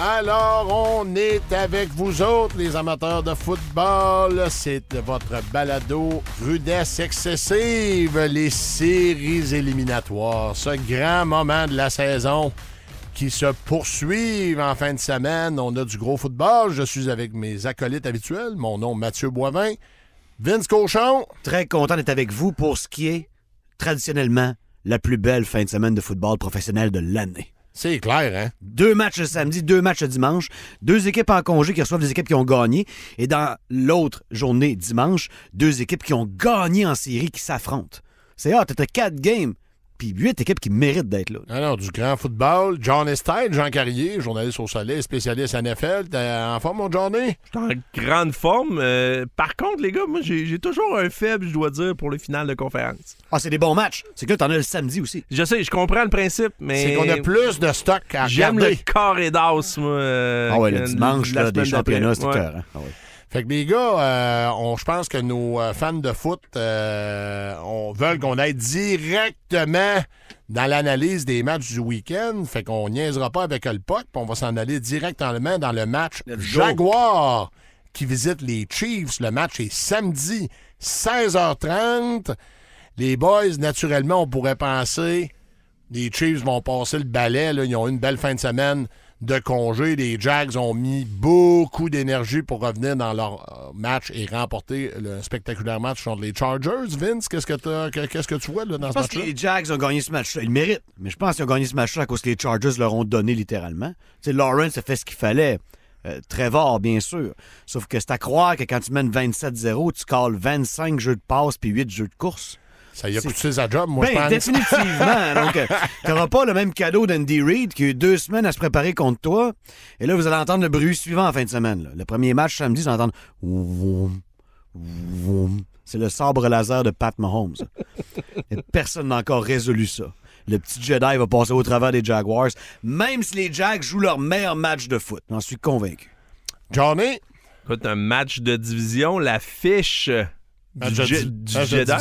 Alors, on est avec vous autres, les amateurs de football. C'est votre balado rudesse excessive, les séries éliminatoires. Ce grand moment de la saison qui se poursuivent en fin de semaine. On a du gros football. Je suis avec mes acolytes habituels. Mon nom, Mathieu Boivin. Vince Cochon. Très content d'être avec vous pour ce qui est traditionnellement la plus belle fin de semaine de football professionnel de l'année. C'est clair, hein? Deux matchs samedi, deux matchs dimanche. Deux équipes en congé qui reçoivent des équipes qui ont gagné. Et dans l'autre journée, dimanche, deux équipes qui ont gagné en série qui s'affrontent. C'est hot, t'as quatre games. Puis huit équipes qui méritent d'être là. Alors, du grand football. John Estelle, Jean Carrier, journaliste au soleil, spécialiste NFL. T'es en forme, mon Johnny? Je suis en grande forme. Euh, par contre, les gars, moi, j'ai toujours un faible, je dois dire, pour les finales de conférence. Ah, c'est des bons matchs. C'est que là, t'en as le samedi aussi. Je sais, je comprends le principe, mais. C'est qu'on a plus de stock à J'aime le carré d'as, moi. euh, Ah ouais, le dimanche, là, des championnats, c'est Ouais. cœur. Ah ouais. Fait que les gars, euh, on, je pense que nos euh, fans de foot euh, on veulent qu'on aille directement dans l'analyse des matchs du week-end. Fait qu'on niaisera pas avec le puck, puis on va s'en aller directement dans le match. Jaguar qui visite les Chiefs. Le match est samedi, 16h30. Les boys, naturellement, on pourrait penser les Chiefs vont passer le balai. là. Ils ont eu une belle fin de semaine de congé. Les Jags ont mis beaucoup d'énergie pour revenir dans leur euh, match et remporter le spectaculaire match contre les Chargers. Vince, qu'est-ce que, qu'est-ce tu vois là, dans Je ce pense que les Jags ont gagné ce match-là. Ils le méritent. Mais je pense qu'ils ont gagné ce match-là à cause que les Chargers leur ont donné littéralement. Tu sais, Lawrence a fait ce qu'il fallait. Euh, Trevor, bien sûr. Sauf que c'est à croire que quand tu mènes 27-0, tu calls 25 jeux de passe puis 8 jeux de course. Ça y a c'est- coûté sa job, moi, je Ben, pense. définitivement. Donc, euh, t'auras pas le même cadeau d'Andy Reid qui a eu deux semaines à se préparer contre toi. Et là, vous allez entendre le bruit suivant en fin de semaine. là. Le premier match samedi, vous allez entendre. C'est le sabre laser de Pat Mahomes. Et personne n'a encore résolu ça. Le petit Jedi va passer au travers des Jaguars, même si les Jags jouent leur meilleur match de foot. J'en suis convaincu. Johnny? Écoute, un match de division, la fiche Match du, Je- du Jedi.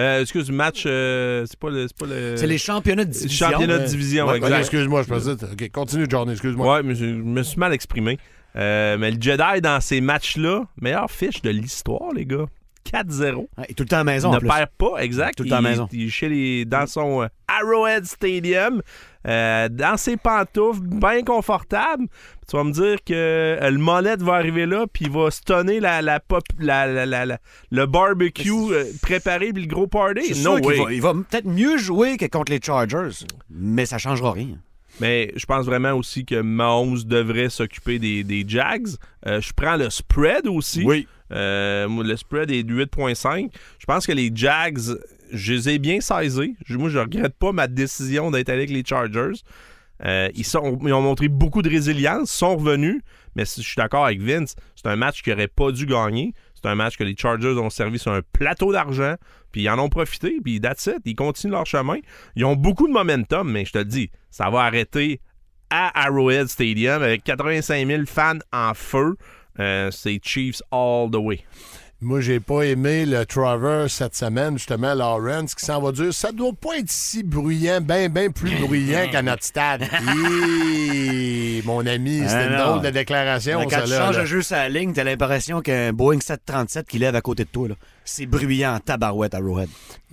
Euh, excuse, match, euh, c'est pas le. C'est pas le. C'est les championnats de division. championnat de division, Ouais, exact. ok, excuse-moi, je pensais. OK, continue, Johnny, excuse-moi. Ouais, mais je, je me suis mal exprimé. Euh, mais le Jedi, dans ces matchs-là, meilleure fiche de l'histoire, les gars. 4-0. Ouais, et tout le temps à la maison. Il en ne plus. perd pas, exact. Tout le temps à Il- la maison. Il est chez les, dans son euh, Arrowhead Stadium, euh, dans ses pantoufles, bien confortable. Tu vas me dire que euh, le molette va arriver là, puis il va stunner la, la pop, la, la- le barbecue euh, préparé, puis le gros party. C'est No sûr qu'il way. va, il va peut-être mieux jouer que contre les Chargers, mais ça changera rien. Mais je pense vraiment aussi que Mahomes devrait s'occuper des, des Jags. Euh, je prends le spread aussi. Euh, moi, le spread est de 8.5. Je pense que les Jags, je les ai bien saisés. Moi, je regrette pas ma décision d'être avec les Chargers. Euh, ils ont montré beaucoup de résilience, sont revenus, mais si je suis d'accord avec Vince, c'est un match qu'ils n'auraient pas dû gagner. C'est un match que les Chargers ont servi sur un plateau d'argent, puis ils en ont profité, puis that's it. Ils continuent leur chemin. Ils ont beaucoup de momentum, mais je te le dis, ça va arrêter à Arrowhead Stadium avec 85 000 fans en feu. Euh, c'est Chiefs all the way. Moi, j'ai pas aimé le Travers cette semaine, justement, Lawrence, qui s'en va dire ça doit pas être si bruyant, bien, bien plus bruyant qu'à notre stade. Hi, mon ami, c'était Ah, une non. drôle de déclaration, Quand ça, tu là, changes là. jeu sur la ligne, t'as l'impression qu'un Boeing 737 qui lève à côté de toi. là. C'est bruyant en tabarouette à. Mais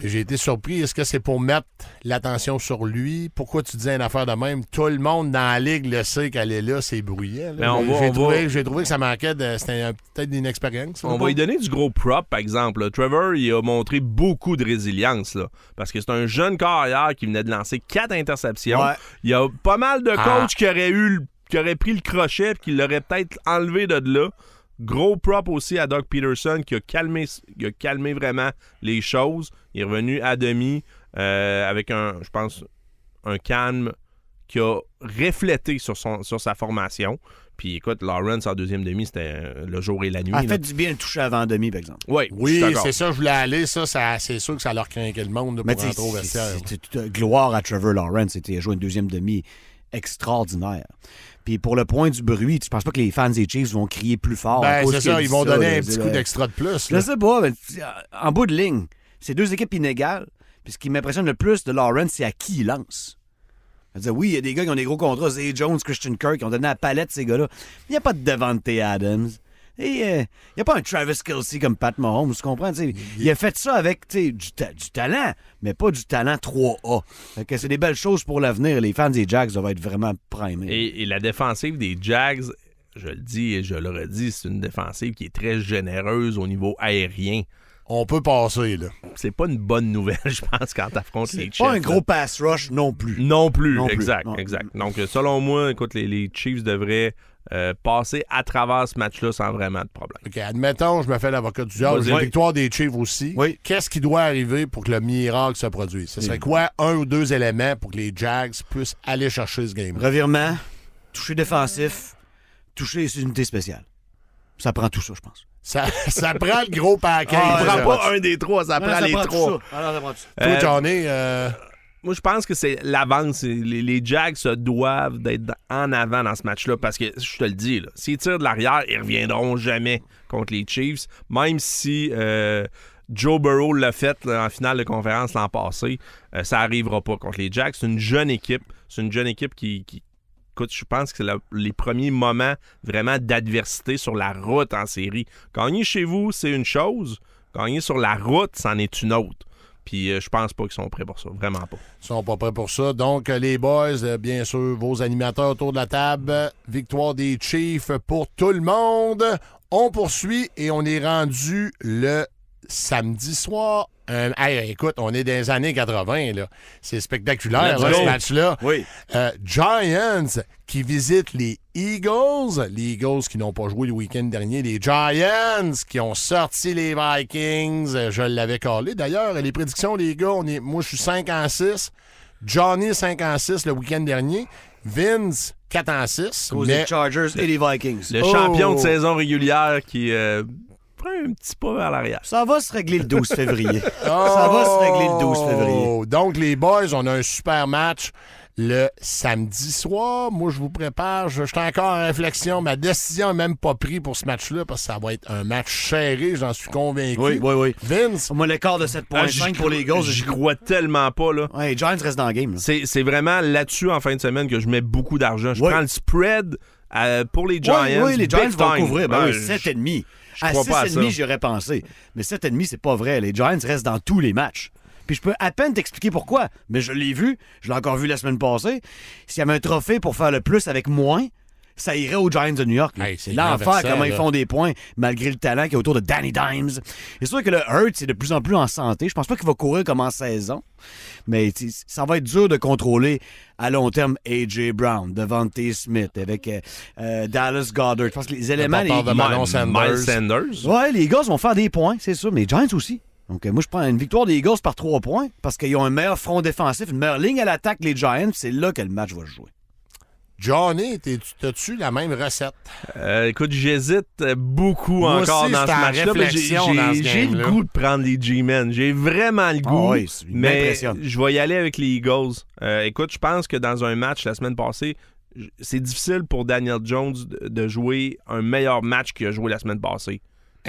J'ai été surpris. Est-ce que c'est pour mettre l'attention sur lui? Pourquoi tu dis une affaire de même? Tout le monde dans la ligue le sait qu'elle est là, c'est bruyant. là. Mais on va- J'ai trouvé, va- j'ai trouvé que ça manquait de. C'était un- peut-être d'une expérience. On va lui donner du gros prop, par exemple. Trevor, il a montré beaucoup de résilience, là, parce que c'est un jeune carrière qui venait de lancer quatre interceptions. Ouais. Il y a pas mal de Ah. coachs qui auraient eu, le- qui auraient pris le crochet et qui l'auraient peut-être enlevé de là. Gros prop aussi à Doug Peterson qui a calmé, qui a calmé vraiment les choses. Il est revenu à demi euh, avec un, je pense, un calme qui a reflété sur, son, sur sa formation. Puis écoute, Lawrence en deuxième demi, c'était euh, le jour et la nuit. A là. fait du bien de toucher avant demi, par exemple. Oui, Oui, c'est ça, je voulais aller. Ça, ça c'est sûr que ça leur craquait le monde là, Mais pour rentrer au vestiaire. c'est- gloire à Trevor Lawrence. C'était joué une deuxième demi extraordinaire. Puis pour le point du bruit, tu penses pas que les fans des Chiefs vont crier plus fort? Ben, c'est ça, ils vont donner un petit coup d'extra de plus. Je là. sais pas, mais en bout de ligne, c'est deux équipes inégales. Puis ce qui m'impressionne le plus de Lawrence, c'est à qui il lance. Je dire, oui, il y a des gars qui ont des gros contrats, Zay Jones, Christian Kirk, qui ont donné la palette, ces gars-là. Il n'y a pas de Devante Adams. Et euh, il n'y a pas un Travis Kelsey comme Pat Mahomes, tu comprends? Il a fait ça avec du, ta- du talent, mais pas du talent 3A. Fait que c'est des belles choses pour l'avenir. Les fans des Jags doivent être vraiment primés. Et, et la défensive des Jags, je le dis et je le redis, c'est une défensive qui est très généreuse au niveau aérien. On peut passer, là. C'est pas une bonne nouvelle, je pense, quand t'affrontes les c'est Chiefs. pas un gros pass rush non plus. Non plus, Non plus, exact, non. exact. Donc, euh, selon moi, écoute, les, les Chiefs devraient euh, passer à travers ce match-là sans vraiment de problème. OK, admettons, je me fais l'avocat du diable. J'ai une victoire des Chiefs aussi. Oui. Qu'est-ce qui doit arriver pour que le miracle se produise? Ce serait quoi un ou deux éléments pour que les Jags puissent aller chercher ce game Revirement, toucher défensif, toucher les unités spéciales. Ça prend tout ça, je pense. Ça, ça prend le gros paquet. Ah, Ça là. prend pas un des trois, ça Non, prend les trois. ça. Alors, ça prend tout ça. Toi, Euh, Johnny, euh, Moi, je pense que c'est l'avance. Les, les Jags se doivent d'être en avant dans ce match-là parce que, je te le dis, s'ils tirent de l'arrière, ils reviendront jamais contre les Chiefs. Même si euh, Joe Burrow l'a fait en finale de conférence l'an passé, euh, ça arrivera pas contre les Jags. C'est une jeune équipe. C'est une jeune équipe qui. qui- Écoute, je pense que c'est les premiers moments vraiment d'adversité sur la route en série. Gagner chez vous, c'est une chose. Gagner sur la route, c'en est une autre. Puis euh, je pense pas qu'ils sont prêts pour ça. Vraiment pas. Ils sont pas prêts pour ça. Donc, euh, les boys, euh, bien sûr, vos animateurs autour de la table. Victoire des Chiefs pour tout le monde. On poursuit et on est rendu le samedi soir. Euh, hey, écoute, on est dans les années 80, là. C'est spectaculaire, là, ce match-là. Oui. Euh, Giants qui visitent les Eagles. Les Eagles qui n'ont pas joué le week-end dernier. Les Giants qui ont sorti les Vikings. Euh, Je l'avais collé. D'ailleurs, les prédictions, les gars, on est, moi, je suis 5 en 6. Johnny, 5 en 6 le week-end dernier. Vince, 4 en 6. Cause Mais des Chargers et les Vikings. Le Oh! champion de saison régulière qui euh, prend un petit pas vers l'arrière. Ça va se régler le 12 février. Ça va se régler le 12 février. Oh! Donc, les boys, on a un super match le samedi soir. Moi, je vous prépare. Je, je suis encore en réflexion. Ma décision n'est même pas prise pour ce match-là parce que ça va être un match serré, j'en suis convaincu. Oui, oui, oui. Vince, Moi, l'écart de 7.5 Ah, pour les Eagles. J'y crois tellement pas, là. Ouais, les Giants restent dans le game. là. C'est vraiment là-dessus, en fin de semaine, que je mets beaucoup d'argent. Je Oui. prends le spread euh, pour les Giants. Oui, oui, les Giants vont time. couvrir. Ben Ouais, oui, je- 7,5. À crois pas à 6,5, ça. j'y aurais pensé. Mais 7,5, c'est pas vrai. Les Giants restent dans tous les matchs. Puis je peux à peine t'expliquer pourquoi. Mais je l'ai vu. Je l'ai encore vu la semaine passée. S'il y avait un trophée pour faire le plus avec moins, ça irait aux Giants de New York. Hey, c'est l'enfer comment ils font des points malgré le talent qui est autour de Danny Dimes. C'est sûr que le Hurt est de plus en plus en santé. Je pense pas qu'il va courir comme en saison. Mais ça va être dur de contrôler à long terme A.J. Brown, Devontae Smith, avec euh, euh, Dallas Goddard. Je pense que les éléments... les- de Miles Sanders. Ouais, les Eagles vont faire des points, c'est sûr, mais les Giants aussi. Donc, euh, moi, je prends une victoire des Eagles par trois points parce qu'ils ont un meilleur front défensif, une meilleure ligne à l'attaque, les Giants. C'est là que le match va se jouer. Johnny, t'as-tu la même recette? Euh, écoute, j'hésite beaucoup Moi encore aussi, dans ce en match-là. mais j'ai- réflexion dans ce J'ai j'ai le goût de prendre les G-Men. J'ai vraiment le goût. Ah oui, il mais je vais y aller avec les Eagles. Euh, écoute, je pense que dans un match la semaine passée, c'est difficile pour Daniel Jones de jouer un meilleur match qu'il a joué la semaine passée.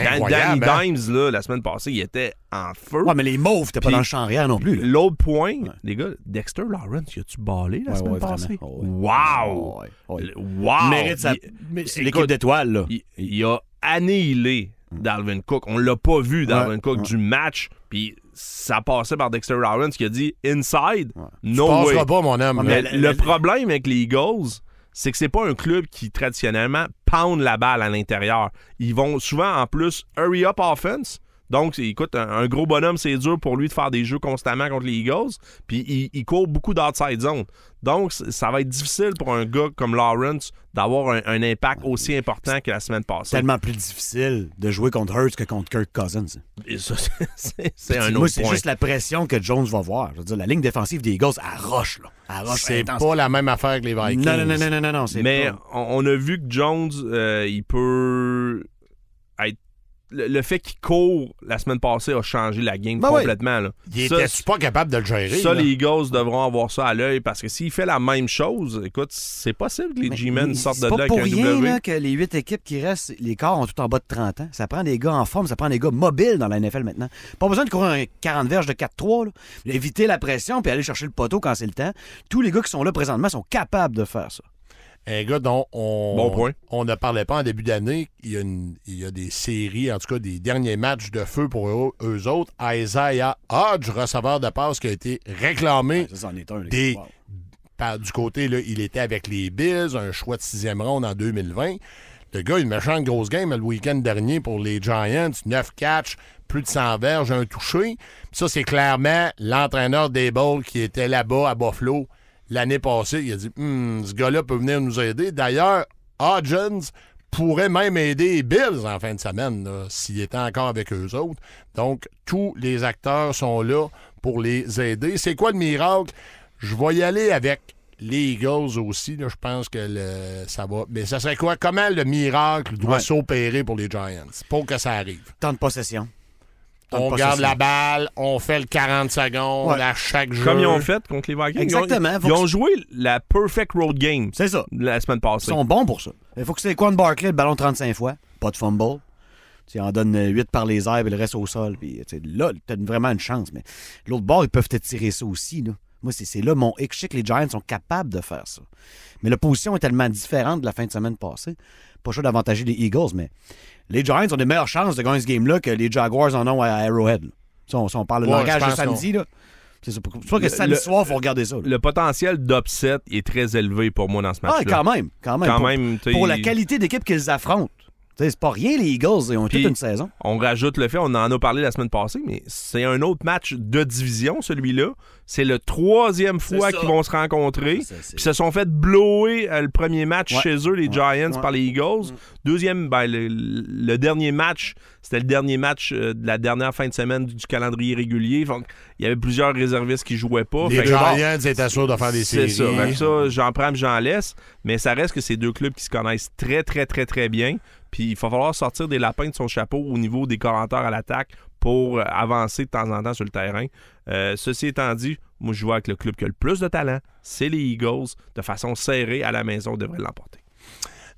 Danny hein? Dimes, là, la semaine passée, il était en feu. Ouais, mais les Mauves, t'es pas dans le champ arrière non plus. là. L'autre point, les gars, Dexter Lawrence, y a-tu ballé la Ouais, semaine ouais, passée? Oh, ouais. Wow! Le- Wow! Il mérite sa... Il- l'équipe d'étoiles, là. il, il a annihilé Dalvin Cook. On l'a pas vu, Dalvin Ouais, Cook, ouais. du match. Puis ça passait par Dexter Lawrence qui a dit inside, Tu no way. passeras pas, mon homme. Mais là. mais- le le- problème avec les Eagles, c'est que c'est pas un club qui traditionnellement pound la balle à l'intérieur. Ils vont souvent en plus hurry up offense. Donc, écoute, un, un gros bonhomme, c'est dur pour lui de faire des jeux constamment contre les Eagles. Puis il, il court beaucoup d'outside zone. Donc, ça va être difficile pour un gars comme Lawrence d'avoir un, un impact aussi important que la semaine passée. Tellement plus difficile de jouer contre Hurts que contre Kirk Cousins. Et ça, c'est- c'est c'est un Moi, autre c'est juste la pression que Jones va voir. Je veux dire, la ligne défensive des Eagles, elle roche, là. Elle roche C'est pas la même affaire que les Vikings. Non, non, non, non, non, non, non, c'est Mais pas- on, on a vu que Jones, euh, il peut. Le, le fait qu'il court la semaine passée a changé la game Ben oui. complètement. là. Il était pas capable de le gérer. Ça, là? les Eagles devront avoir ça à l'œil parce que s'il fait la même chose, écoute, c'est possible que les G-Men sortent de là avec un rien W. là, que les huit équipes qui restent, les corps ont tout en bas de 30 ans. Ça prend des gars en forme, ça prend des gars mobiles dans la NFL maintenant. Pas besoin de courir un 40 verges de 4-3. là. Éviter la pression puis aller chercher le poteau quand c'est le temps. Tous les gars qui sont là présentement sont capables de faire ça. Un gars dont on, Bon point. on ne parlait pas en début d'année. Il y, a une- il y a des séries, en tout cas des derniers matchs de feu pour eux, eux autres. Isaiah Hodge, receveur de passe, qui a été réclamé Ça, c'en est un. là. Des- Wow. par, du côté, là, il était avec les Bills, un choix de sixième ronde en 2020. Le gars, une méchante grosse game le week-end dernier pour les Giants. 9 catchs, plus de 100 verges, un touché. Ça, c'est clairement l'entraîneur des Bulls qui était là-bas à Buffalo l'année passée. Il a dit Hum, ce gars-là peut venir nous aider. D'ailleurs, Hodgins pourrait même aider les Bills en fin de semaine s'il était encore avec eux autres. Donc, tous les acteurs sont là pour les aider. C'est quoi le miracle? Je vais y aller avec les Eagles aussi. là. Je pense que le- ça va. Mais ça serait quoi? Comment le miracle doit Ouais. s'opérer pour les Giants pour que ça arrive? Temps de possession. On garde la balle, on fait le 40 secondes Ouais. à chaque jeu. Comme ils ont fait contre les Vikings. Exactement. Ils ont, ils joué la perfect road game C'est ça. la semaine Ils passée. sont bons pour ça. Il faut que c'est Quan Barkley, le ballon 35 fois, pas de fumble. Tu en donnes 8 par les airs et le reste au sol. Puis, là, tu as vraiment une chance. Mais l'autre bord, ils peuvent te tirer ça aussi. Là. Moi, c'est là mon hic. Je sais que les Giants sont capables de faire ça. Mais la position est tellement différente de la fin de semaine passée. Pas sûr d'avantager les Eagles, mais les Giants ont des meilleures chances de gagner ce game-là que les Jaguars en ont à Arrowhead. Si on, si on parle de Ouais, langage de samedi, là. C'est ça. Pas que Le- samedi le- soir, il faut regarder ça. là. Le potentiel d'upset est très élevé pour moi dans ce Ah, match-là. quand même. Quand même. Quand pour, même, pour la qualité d'équipe qu'ils affrontent. C'est pas rien, les Eagles. Ils ont Puis- toute une saison. On rajoute le fait, on en a parlé la semaine passée, mais c'est un autre match de division, celui-là. C'est le troisième fois qu'ils vont se rencontrer. Ça, c'est- Puis se sont fait blower euh, le premier match Ouais. chez eux, les Ouais. Giants, Ouais. par les Eagles. Deuxième, ben, le, le dernier match, c'était le dernier match euh, de la dernière fin de semaine du, du calendrier régulier. Donc, il y avait plusieurs réservistes qui jouaient pas. Les Fait Giants étaient sûrs de faire des c'est séries. ça. Que ça, j'en prends j'en laisse. Mais ça reste que c'est deux clubs qui se connaissent très, très, très, très bien. Puis il va falloir sortir des lapins de son chapeau au niveau des commentaires à l'attaque pour euh, avancer de temps en temps sur le terrain. Euh, ceci étant dit, moi, je vois avec le club qui a le plus de talent, c'est les Eagles. De façon serrée à la maison, devraient l'emporter.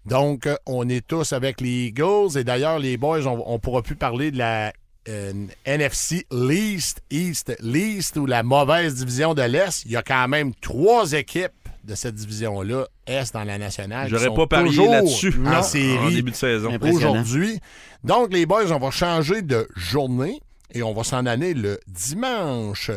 Donc, euh, on est tous avec les Eagles. Et d'ailleurs, les boys, on ne pourra plus parler de la NFC Least, East, Least, ou la mauvaise division de l'Est. Il y a quand même trois équipes de cette division-là, Est dans la nationale. J'aurais pas parié toujours là-dessus En en série début de saison. Aujourd'hui. Donc, les boys, on va changer de journée et on va s'en aller le dimanche.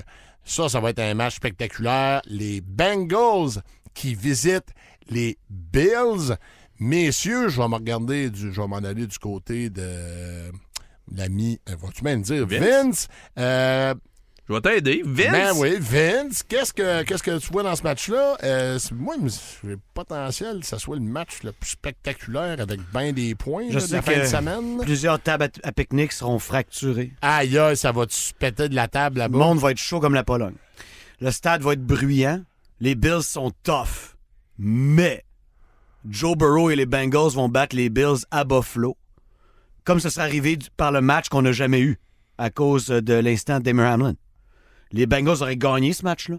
Ça, ça va être un match spectaculaire. Les Bengals qui visitent les Bills. Messieurs, je vais me regarder, du, je vais m'en aller du côté de l'ami, euh, vas-tu même dire, Vince? Vince? Euh, Je vais t'aider. Vince! ben oui, Vince, qu'est-ce que, qu'est-ce que tu vois dans ce match-là? Euh, moi, j'ai le potentiel que ça soit le match le plus spectaculaire avec bien des points Je là, de sais la fin que de semaine. Plusieurs tables à, à pique-nique seront fracturées. Aïe, aïe, ça va-tu se péter de la table Le là-bas? monde va être chaud comme la Pologne. Le stade va être bruyant. Les Bills sont tough. Mais Joe Burrow et les Bengals vont battre les Bills à Buffalo. Comme ce serait arrivé par le match qu'on n'a jamais eu à cause de l'instant d'Emer Hamlin. Les Bengals auraient gagné ce match-là.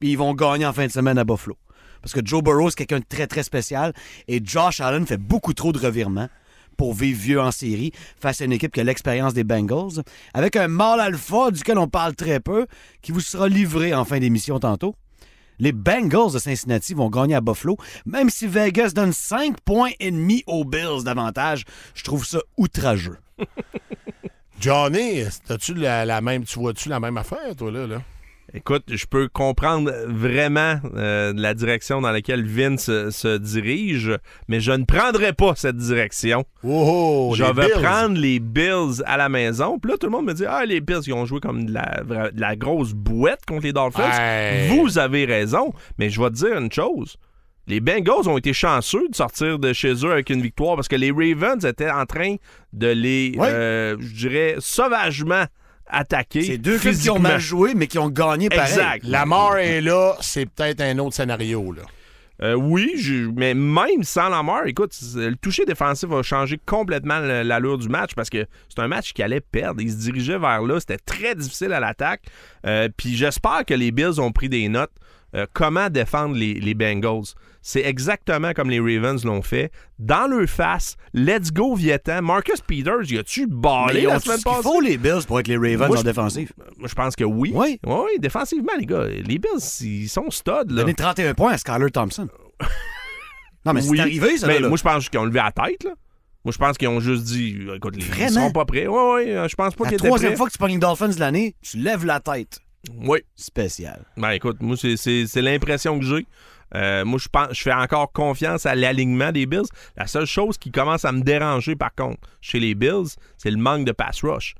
Puis ils vont gagner en fin de semaine à Buffalo. Parce que Joe Burrow, c'est quelqu'un de très, très spécial. Et Josh Allen fait beaucoup trop de revirements pour vivre vieux en série face à une équipe qui a l'expérience des Bengals, avec un mâle alpha duquel on parle très peu, qui vous sera livré en fin d'émission tantôt. Les Bengals de Cincinnati vont gagner à Buffalo, même si Vegas donne 5 points et demi aux Bills d'avantage. Je trouve ça outrageux. Johnny, as-tu la, la même, tu vois-tu la même affaire, toi, là? là? Écoute, je peux comprendre vraiment euh, la direction dans laquelle Vince se, se dirige, mais je ne prendrai pas cette direction. Oh, je les vais Bills. prendre les Bills à la maison. Puis là, tout le monde me dit Ah, les Bills, ils ont joué comme de la, vra- de la grosse bouette contre les Dolphins. Hey. Vous avez raison, mais je vais te dire une chose. Les Bengals ont été chanceux de sortir de chez eux avec une victoire parce que les Ravens étaient en train de les, euh, je dirais, sauvagement attaquer. C'est deux clubs qui ont mal joué, mais qui ont gagné pareil. Exact. Lamar est là, c'est peut-être un autre scénario. Là. Euh, oui, je- mais même sans Lamar, écoute, c'est- le toucher défensif va changer complètement l'allure du match parce que c'est un match qui allait perdre. Il se dirigeait vers là. C'était très difficile à l'attaque. Euh, Puis j'espère que les Bills ont pris des notes. Euh, comment défendre les, les Bengals? C'est exactement comme les Ravens l'ont fait. Dans leur face, let's go Vietan. Marcus Peters, y a-tu ballé ils la semaine passée? faut, les Bills, pour être les Ravens Moi, en défensif. Moi, je pense que oui. Oui. Oui, défensivement, les gars. Les Bills, ils sont studs. Là. Donner 31 points à Skyler Thompson. non, mais Oui. c'est arrivé, ça, Mais là. moi, je pense qu'ils ont levé la tête, là. Moi, je pense qu'ils ont juste dit, écoute, les, ils Vraiment? sont pas prêts. Oui, oui, je pense pas La qu'ils étaient troisième prêts. fois que tu pognes les Dolphins de l'année, tu lèves la tête. Oui. Spécial. Ben, écoute, moi, c'est l'impression que j'ai. Euh, moi, je pense, je fais encore confiance à l'alignement des Bills. La seule chose qui commence à me déranger, par contre, chez les Bills, c'est le manque de pass rush.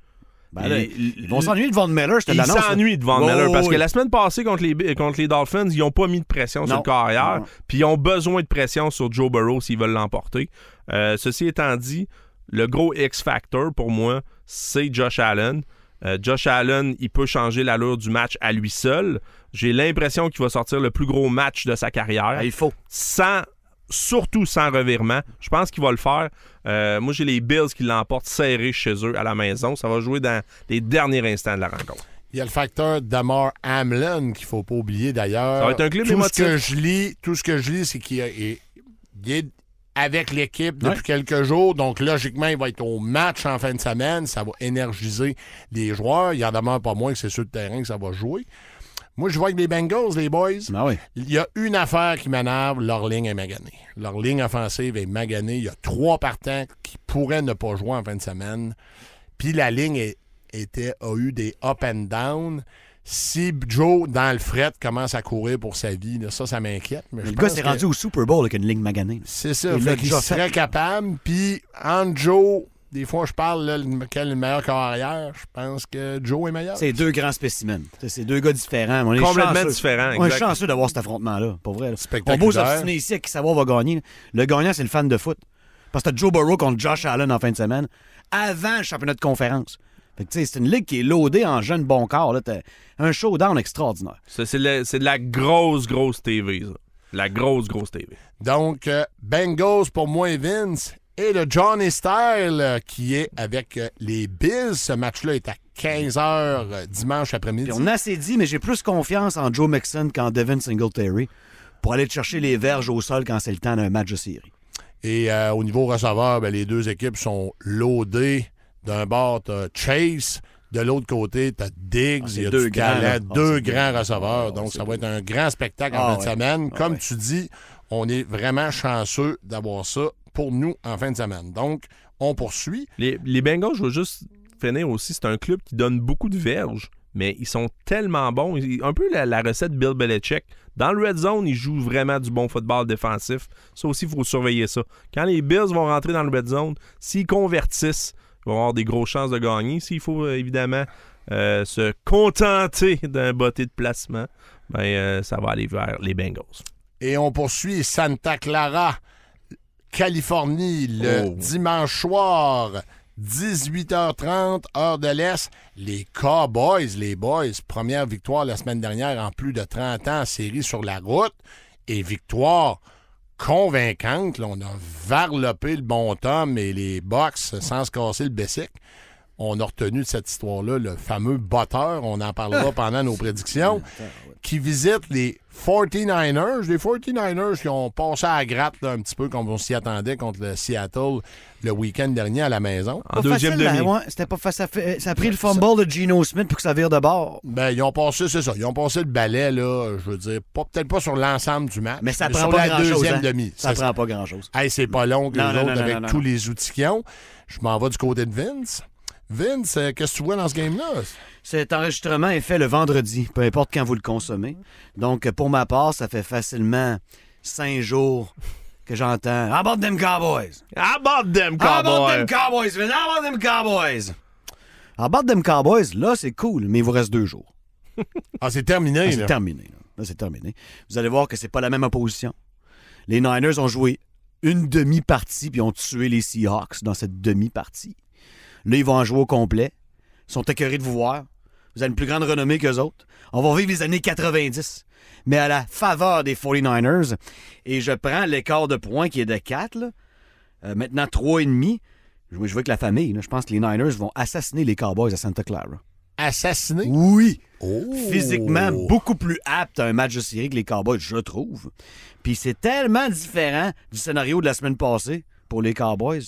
Ben là, ils vont s'ennuyer de Von Miller, je te Ils l'annonce. là. s'ennuient de Von Oh, Miller parce oui. que la semaine passée contre les, contre les Dolphins, ils n'ont pas mis de pression sur le carrière. Puis ils ont besoin de pression sur Joe Burrow s'ils veulent l'emporter. Euh, ceci étant dit, le gros X-Factor pour moi, c'est Josh Allen. Euh, Josh Allen, il peut changer l'allure du match à lui seul. J'ai l'impression qu'il va sortir le plus gros match de sa carrière Ah, il faut. sans surtout sans revirement. Je pense qu'il va le faire. Euh, moi, j'ai les Bills qui l'emportent serré chez eux à la maison. Ça va jouer dans les derniers instants de la rencontre. Il y a le facteur Damar Hamlin qu'il faut pas oublier d'ailleurs. Ça va être un club Tout ce que je lis, tout ce que je lis, c'est qu'il est avec l'équipe depuis Ouais. quelques jours. Donc, logiquement, il va être au match en fin de semaine. Ça va énergiser les joueurs. Il y en demeure pas moins que c'est sur le terrain que ça va jouer. Moi, je vois que les Bengals, les boys, Ah oui. il y a une affaire qui m'énerve, leur ligne est maganée. Leur ligne offensive est maganée. Il y a trois partants qui pourraient ne pas jouer en fin de semaine. Puis la ligne est- était, a eu des up and down. Si Joe, dans le fret, commence à courir pour sa vie, là, ça, ça m'inquiète. Mais le gars s'est que rendu au Super Bowl avec une ligne maganée. C'est ça. Il Fait déjà serait capable. Puis, entre Joe, des fois, je parle, là, quel est le meilleur carrière. Je pense que Joe est meilleur. C'est deux grands spécimens. C'est- C'est deux gars différents. On est Complètement chanceux. différents, On est chanceux d'avoir cet affrontement-là, pour vrai. là. On beau s'obstiner ici à qui savoir va gagner. Le gagnant, c'est le fan de foot. Parce que t'as Joe Burrow contre Josh Allen en fin de semaine, avant le championnat de conférence. Fait que, c'est une ligue qui est loadée en jeunes bons corps. là. T'as un showdown extraordinaire. Ça, C'est le- c'est de la grosse, grosse TV, ça. La grosse, grosse TV. Donc, euh, Bengals pour moi et Vince. Et le Johnny Style euh, qui est avec euh, les Bills. Ce match-là est à 15h dimanche après-midi. Puis on a assez dit, mais j'ai plus confiance en Joe Mixon qu'en Devin Singletary pour aller te chercher les verges au sol quand c'est le temps d'un match de série. Et euh, au niveau receveur, ben, les deux équipes sont loadées. D'un bord, t'as Chase. De l'autre côté, t'as Diggs. Ah, Il y a deux du grands, talent. Ah, deux grands deux. receveurs. Ah, Donc, ça va être un grand spectacle en Ah, fin de semaine. Ah, Comme ouais. tu dis, on est vraiment chanceux d'avoir ça pour nous en fin de semaine. Donc, on poursuit. Les, les Bengals, je veux juste finir aussi, c'est un club qui donne beaucoup de verges, mais ils sont tellement bons. Un peu la, la recette Bill Belichick. Dans le red zone, ils jouent vraiment du bon football défensif. Ça aussi, il faut surveiller ça. Quand les Bills vont rentrer dans le red zone, s'ils convertissent, ils vont avoir des grosses chances de gagner. S'il faut euh, évidemment euh, se contenter d'un botté de placement, ben, euh, ça va aller vers les Bengals. Et on poursuit Santa Clara, Californie, le Oh. dimanche soir, 18h30, heure de l'Est. Les Cowboys, les Boys, première victoire la semaine dernière en plus de 30 ans en série sur la route. Et victoire convaincante. Là, on a varlopé le bon Tom et les Bucks sans se casser le bessic. On a retenu de cette histoire-là le fameux botteur, on en parlera pendant nos prédictions, qui visite les 49ers. Les 49ers qui ont passé à la gratte là, un petit peu comme on s'y attendait contre le Seattle le week-end dernier à la maison. En Pas deuxième facile, demi. là, ouais, C'était pas facile. Ça, fait- ça a pris le fumble de Geno Smith pour que ça vire de bord. Ben, ils ont passé, c'est ça, ils ont passé le balai, là, je veux dire, pas- peut-être pas sur l'ensemble du match, Mais ça prend sur pas la grand-chose. deuxième hein. demi. Ça C'est- prend pas grand-chose. Hey, c'est pas long que Non, les non, autres non, avec tous non. les outils qu'ils ont. Je m'en vais du côté de Vince. Vince, euh, qu'est-ce que tu vois dans ce game-là? Cet enregistrement est fait le vendredi, peu importe quand vous le consommez. Donc, pour ma part, ça fait facilement cinq jours que j'entends How about them Cowboys? How about them How about them Cowboys? Vince? How about them Cowboys? How about them Cowboys? Là, c'est cool, mais il vous reste deux jours. Ah, c'est terminé, Ah, là. c'est terminé. Là, Là, c'est terminé. Vous allez voir que c'est pas la même opposition. Les Niners ont joué une demi-partie puis ont tué les Seahawks dans cette demi-partie. Là, ils vont en jouer au complet. Ils sont écœurés de vous voir. Vous avez une plus grande renommée qu'eux autres. On va vivre les années 90, mais à la faveur des 49ers. Et je prends l'écart de points qui est de 4, là. Euh, maintenant 3,5. Je veux je veux que la famille, là, je pense que les Niners vont assassiner les Cowboys à Santa Clara. Assassiné? Oui! Oh! physiquement beaucoup plus apte à un match de série que les Cowboys, je trouve. Puis c'est tellement différent du scénario de la semaine passée pour les Cowboys.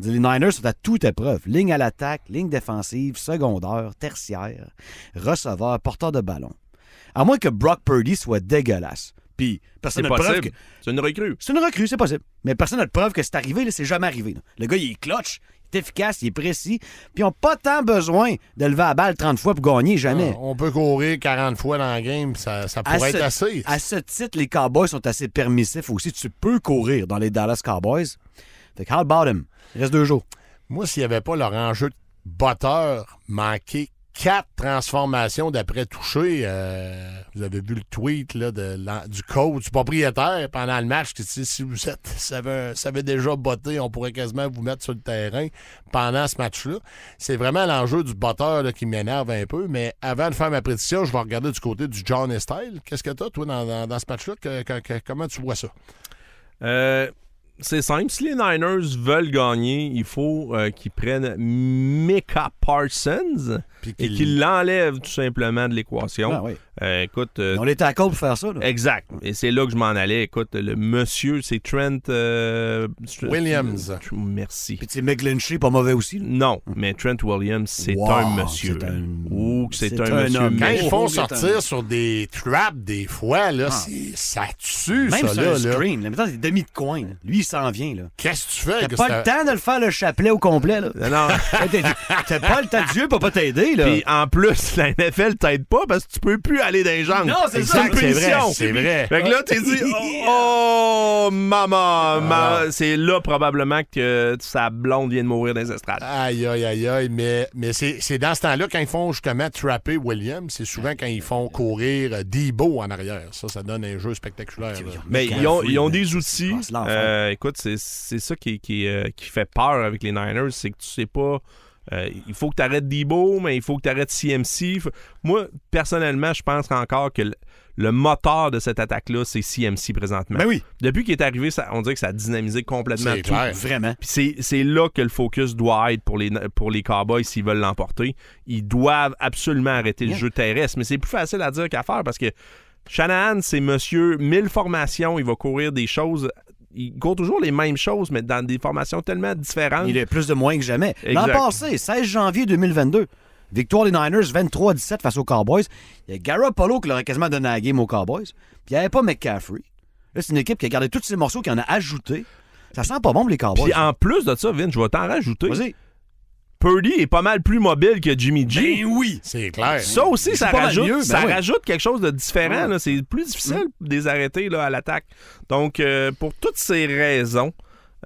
Les Niners sont à toute épreuve. Ligne à l'attaque, ligne défensive, secondaire, tertiaire, receveur, porteur de ballon. À moins que Brock Purdy soit dégueulasse. Puis personne C'est n'a de preuve que... C'est une recrue. C'est une recrue, c'est possible. Mais personne n'a de preuve que c'est arrivé, là, c'est jamais arrivé. là. Le gars, il est clutch, il est efficace, il est précis. Puis ils n'ont pas tant besoin de lever la balle 30 fois pour gagner, jamais. Ah, On peut courir 40 fois dans le game, ça, pourrait ce- être assez. À ce titre, les Cowboys sont assez permissifs aussi. Tu peux courir dans les Dallas Cowboys. Fait que how about him? Il reste deux jours. Moi, s'il n'y avait pas leur enjeu de botteur manqué quatre transformations d'après toucher, euh, vous avez vu le tweet là, de du coach, du propriétaire pendant le match qui dit si vous êtes, savez, savez déjà botté, on pourrait quasiment vous mettre sur le terrain pendant ce match-là. C'est vraiment l'enjeu du botteur là, qui m'énerve un peu, mais avant de faire ma prédiction, je vais regarder du côté du John Style. Qu'est-ce que tu as, toi, dans, dans- dans ce match-là? Que- que- que- comment tu vois ça? Euh, c'est simple. Si les Niners veulent gagner, il faut euh, qu'ils prennent Micah Parsons Puis et qu'il- qu'ils l'enlèvent tout simplement de l'équation. Ah oui. Euh, écoute, euh, On est à cause pour faire ça. là. exact. Et c'est là que je m'en allais. Écoute, le monsieur, c'est Trent euh, Williams. Merci. Puis sais, McGlinchey, pas mauvais aussi. là. Non, mais Trent Williams, c'est Wow, un monsieur. c'est un- Ou que c'est c'est un, un monsieur. homme. Quand ils font Oh, sortir sur des traps des fois, là, c'est- ça tue, Même ça, sur là. un screen. Là. Mettons, c'est demi de coin. là. Lui, il s'en vient. là. Qu'est-ce que tu fais? T'as que pas c'est le temps de le faire le chapelet au complet. Là. Non, non. T'as- T'as pas le temps. Dieu peut pas t'aider. Là. Puis en plus, la NFL t'aide pas parce que tu peux plus aller dans les jambes. Non, c'est ça. C'est vrai, c'est vrai. Fait que là, t'es dit, oh, oh, maman, ma- c'est là probablement que sa blonde vient de mourir dans les estrades. Aïe, aïe, aïe, aïe. Mais, mais c'est c'est dans ce temps-là, quand ils font justement trapper Williams, c'est souvent quand ils font courir euh, Debo en arrière. Ça, ça donne un jeu spectaculaire. là. Mais ils ont, ils ont des Ah, outils. Euh, écoute, c'est c'est ça qui, qui, euh, qui fait peur avec les Niners, c'est que tu sais pas. Euh, il faut que tu arrêtes Debo, mais il faut que tu arrêtes CMC. Moi, personnellement, je pense encore que le, le moteur de cette attaque-là, c'est CMC présentement. Ben oui. Depuis qu'il est arrivé, ça- on dirait que ça a dynamisé complètement C'est tout. clair. Vraiment. C'est, là que le focus doit être pour les, pour les Cowboys s'ils veulent l'emporter. Ils doivent absolument arrêter le jeu terrestre. Mais c'est plus facile à dire qu'à faire parce que Shanahan, c'est monsieur mille formations. Il va courir des choses. Il court toujours les mêmes choses, mais dans des formations tellement différentes. Il est plus de moins que jamais. L'an passé, 16 janvier 2022, victoire des Niners 23-17 face aux Cowboys. Il y a Garoppolo qui leur a quasiment donné la game aux Cowboys. Puis il n'y avait pas McCaffrey. Là, c'est une équipe qui a gardé tous ses morceaux, qui en a ajouté. Ça sent pas bon pour les Cowboys. Puis en plus de ça, Vince, je vais t'en rajouter. Vas-y. Purdy est pas mal plus mobile que Jimmy G. Ben oui. C'est clair. Ça aussi, ça, rajoute, mieux, ben ça oui. rajoute quelque chose de différent. Ouais. C'est plus difficile de les arrêter là, à l'attaque. Donc, euh, pour toutes ces raisons,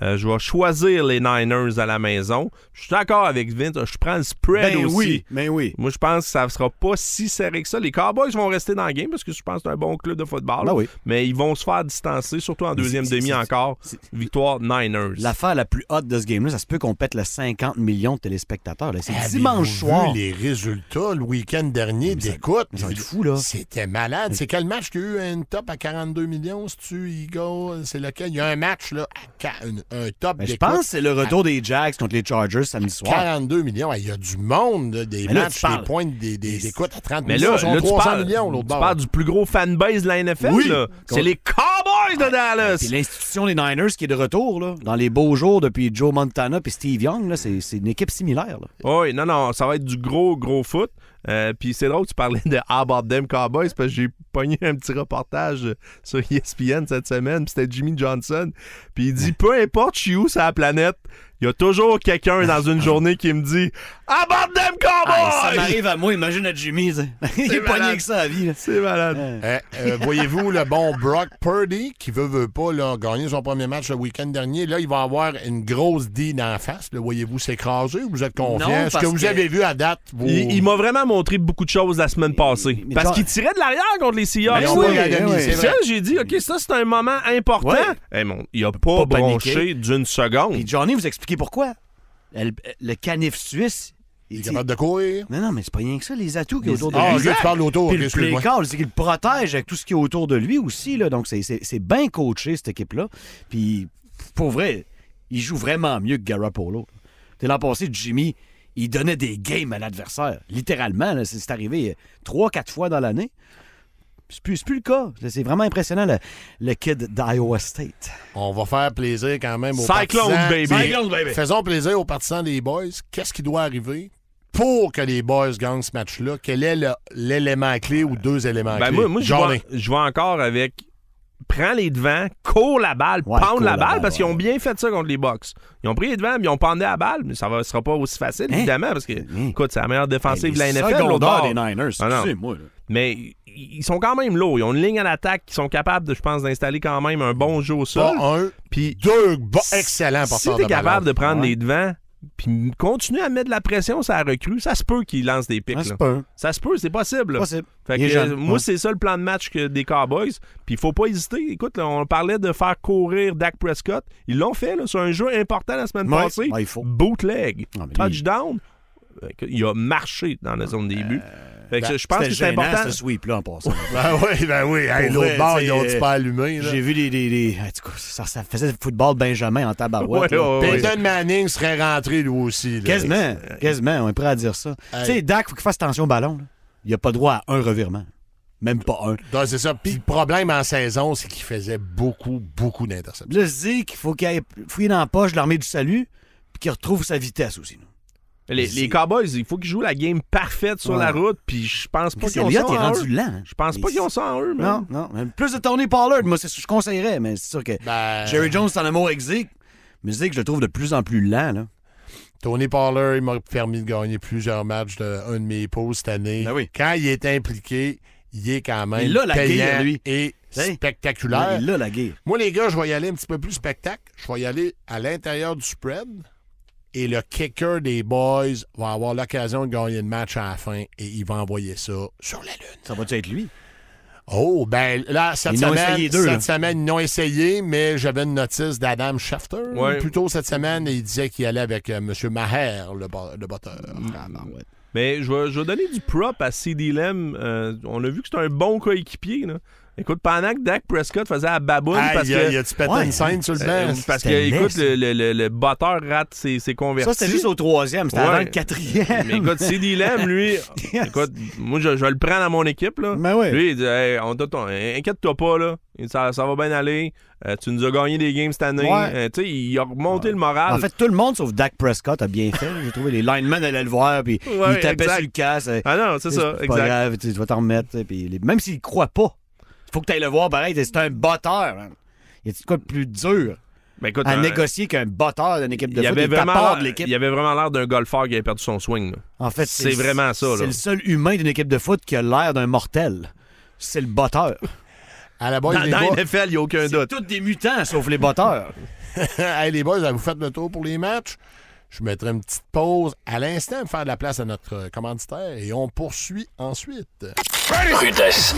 euh, je vais choisir les Niners à la maison. Je suis d'accord avec Vince. Je prends le spread Ben aussi. oui. Ben oui. Moi, je pense que ça ne sera pas si serré que ça. Les Cowboys vont rester dans le game parce que je pense que c'est un bon club de football. Ben oui. Mais ils vont se faire distancer, surtout en deuxième demi encore. Victoire Niners. L'affaire la plus haute de ce game-là, ça se peut qu'on pète le 50 millions de téléspectateurs. C'est dimanche vu soir. les résultats le week-end dernier Mais d'écoute? mais ça va être fou, là. C'était malade. C'est quel match qui a eu un top à 42 millions, si tu Eagle? C'est lequel? Il y a un match, là, à qua- un, top Ben, je pense que c'est le retour des Jags contre les Chargers samedi soir. 42 millions. Il y a du monde, des là, matchs, tu des points, des, des, des écoutes à 30 Mais millions. là, là, tu 300 parles, millions, l'autre tu parles du plus gros fanbase de la NFL. Oui. là. C'est les Cowboys de Dallas. Puis l'institution des Niners qui est de retour, là, dans les beaux jours depuis Joe Montana puis Steve Young, là, c'est, c'est une équipe similaire. là. Oui, non, non, ça va être du gros, gros foot. Euh, Puis c'est drôle, tu parlais de How About Them Cowboys parce que j'ai pogné un petit reportage euh, sur ESPN cette semaine. puis C'était Jimmy Johnson. Puis il dit peu importe je suis où sur la planète, il y a toujours quelqu'un dans une journée qui me dit Aborde them cowboys! Ah, ça m'arrive à moi, imagine à Jimmy. ça. Il est pas malade. nié que ça à vie. C'est malade. Euh, euh, Voyez-vous le bon Brock Purdy qui veut, veut pas là, gagner son premier match le week-end dernier. Là, il va avoir une grosse D dans la face. Le voyez-vous s'écraser ou vous êtes confiant? Ce que vous que- avez vu à date, vous... Il, il m'a vraiment montré beaucoup de choses la semaine passée. mais Parce qu'il tirait de l'arrière contre les Seahawks. Oui, oui, c'est C'est vrai. ça, j'ai dit, OK, ça, c'est un moment important. Ouais. Eh, mon, il a pas, Pas bronché d'une seconde. Puis Johnny vous expliquez pourquoi. Le, le canif suisse. Il est capable de courir. Non, non, mais c'est pas rien que ça, les atouts qu'il y a Les- autour de Ah, lui. ok, tu parles. Puis le play call, c'est qu'il protège avec tout ce qui est autour de lui aussi. Là. Donc, c'est- c'est c'est bien coaché, cette équipe-là. Puis, pour vrai, il joue vraiment mieux que Garoppolo. T'es l'an passé, Jimmy, il donnait des games à l'adversaire. Littéralement, c'est c'est arrivé trois, quatre fois dans l'année. C'est plus, c'est plus le cas. C'est vraiment impressionnant, le, le kid d'Iowa State. On va faire plaisir quand même aux Cyclones, partisans. baby. Cyclones, baby. Faisons plaisir aux partisans des Boys. Qu'est-ce qui doit arriver pour que les Boys gagnent ce match-là? Quel est l'élément clé ou deux éléments Ben, clés? moi, moi je, vois, je vois encore avec. Prends les devants, cours la balle, Ouais, cours la la balle, parce qu'ils ont bien fait ça contre les Bucks. Ils ont pris les devants, puis ils ont pendé la balle, mais ça ne sera pas aussi facile, Hein? évidemment, parce que, Hein? écoute, c'est la meilleure défensive de la NFL. bord. des Niners, Ah, là. Mais ils sont quand même lourds. Ils ont une ligne à l'attaque qui sont capables, de, je pense, d'installer quand même un bon jeu au sol. Pas un, Puis deux bon, excellents si t'es capable de prendre Ouais. les devants, puis continuer à mettre de la pression sur la recrue, ça se peut qu'ils lancent des pics. C'est pas un. Ça se peut, c'est possible. Possible. Fait que, jeune. euh, moi, Ouais. c'est ça le plan de match que des Cowboys. Puis il faut pas hésiter. Écoute, là, on parlait de faire courir Dak Prescott. Ils l'ont fait là, sur un jeu important la semaine Ouais. passée. Ouais, il faut. Bootleg. Ah, lui- Touchdown. Que Il a marché dans la zone des buts. Fait que ben, je pense que c'est important. ce sweep-là, en passant. Ben oui, ben oui. Hey, L'autre bord, ils ont du euh, pas allumé. là. J'ai vu des. des, des- en tout cas, ça, ça faisait football Benjamin en tabarouette. Ouais, là. ouais, ouais. Peyton Manning serait rentré lui aussi. là. Quasiment. Quasiment, on est prêt à dire ça. Hey. Tu sais, Dak, faut qu'il fasse attention au ballon. là. Il n'y a pas droit à un revirement. Même pas un. C'est ça. Puis le problème en saison, c'est qu'il faisait beaucoup, beaucoup d'interceptions. Là, je dis qu'il faut qu'il aille fouiller dans la poche de l'armée du salut puis qu'il retrouve sa vitesse aussi. là. Les, les Cowboys, il faut qu'ils jouent la game parfaite sur Ouais. la route. Puis je pense pas qu'ils ont ça en rendu eux. lent. Je pense pas qu'ils ont ça en eux. Non, non. Plus de Tony Pollard, moi, c'est ce que je conseillerais, mais c'est sûr que Ben, Jerry Jones, c'est en amour. Mais Zeke, je le trouve de plus en plus lent. Là. Tony Pollard, il m'a permis de gagner plusieurs matchs de un de mes pauses cette année. Ben oui. Quand il est impliqué, il est quand même Il a la payant guerre, lui. et spectaculaire. Il a la guerre. Moi, les gars, je vais y aller un petit peu plus spectacle. Je vais y aller à l'intérieur du spread. Et le kicker des boys va avoir l'occasion de gagner le match à la fin et il va envoyer ça sur la lune. Ça va-tu être lui? Oh, ben là, cette semaine, deux, cette là. semaine, ils n'ont essayé, mais j'avais une notice d'Adam Schefter. Ouais. Plus tôt cette semaine, il disait qu'il allait avec euh, M. Maher, le, le botteur. Ah, ben ouais. Mais je vais, je vais donner du prop à CD Lamb. Euh, on a vu que c'est un bon coéquipier. Écoute, pendant que Dak Prescott faisait la baboune Ah, parce il a, que. il a-tu pété Ouais. une scène sur le euh, banc? parce que, écoute, le, le, le, le botteur rate ses, ses. Ça, c'était juste au troisième. C'était Ouais. avant le quatrième. Mais écoute, CD Lamb, lui, Yes. écoute, moi, je, je le prends dans mon équipe. Là. Ben oui. Lui, il dit hey, on t'a- ton- Inquiète-toi pas, là. Ça, ça va bien aller. Euh, tu nous as gagné des games cette année. Ouais. Euh, tu sais, il a remonté le moral. En fait, tout le monde sauf Dak Prescott a bien fait. J'ai trouvé les linemen allaient le voir, puis Ouais, ils tapaient exact. sur le casse. ah non, c'est ça, pas exact. grave, tu tu vas t'en remettre. tu Puis les- même s'ils croient pas, faut que tu ailles le voir pareil. C'est un botteur. man. Y a-tu quoi de plus dur Mais écoute, à euh, négocier qu'un botteur d'une équipe de il foot? avait, vraiment de l'équipe? il avait vraiment l'air d'un golfeur qui avait perdu son swing. là. En fait, c'est vraiment ça. C'est le seul humain d'une équipe de foot qui a l'air d'un mortel. C'est le botteur. À la boys, Dans, les, dans boys, NFL, il n'y a aucun C'est doute. tous des mutants sauf les botteurs. Hey, les boys, vous faites le tour pour les matchs? Je mettrai une petite pause à l'instant pour faire de la place à notre euh, commanditaire et on poursuit ensuite. Rudesse.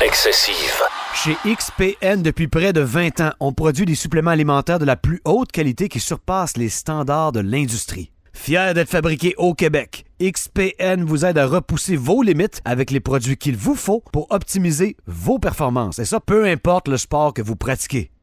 Excessive. Chez XPN, depuis près de 20 ans, on produit des suppléments alimentaires de la plus haute qualité qui surpassent les standards de l'industrie. Fier d'être fabriqué au Québec, XPN vous aide à repousser vos limites avec les produits qu'il vous faut pour optimiser vos performances. Et ça, peu importe le sport que vous pratiquez.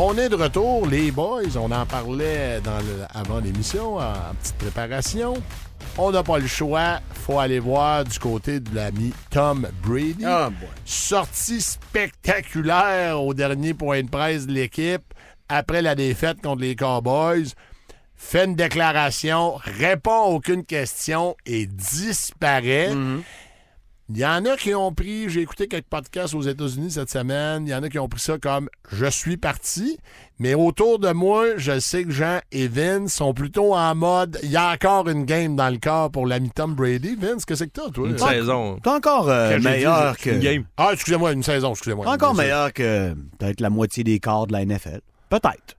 On est de retour, les boys. On en parlait dans le- avant l'émission, en petite préparation. On n'a pas le choix. faut aller voir du côté de l'ami Tom Brady. Boy. Sortie spectaculaire au dernier point de presse de l'équipe après la défaite contre les Cowboys. Fait une déclaration, répond à aucune question et disparaît. Il y en a qui ont pris, j'ai écouté quelques podcasts aux États-Unis cette semaine, il y en a qui ont pris ça comme je suis parti, mais autour de moi, je sais que Jean et Vince sont plutôt en mode il y a encore une game dans le corps pour l'ami Tom Brady. Vince, qu'est-ce que c'est que t'as, toi? Une saison. T'es encore euh, Que meilleur dit, que. Une game. Ah, excusez-moi, une saison, excusez-moi. T'es encore meilleur que peut-être la moitié des quarts de la NFL. Peut-être.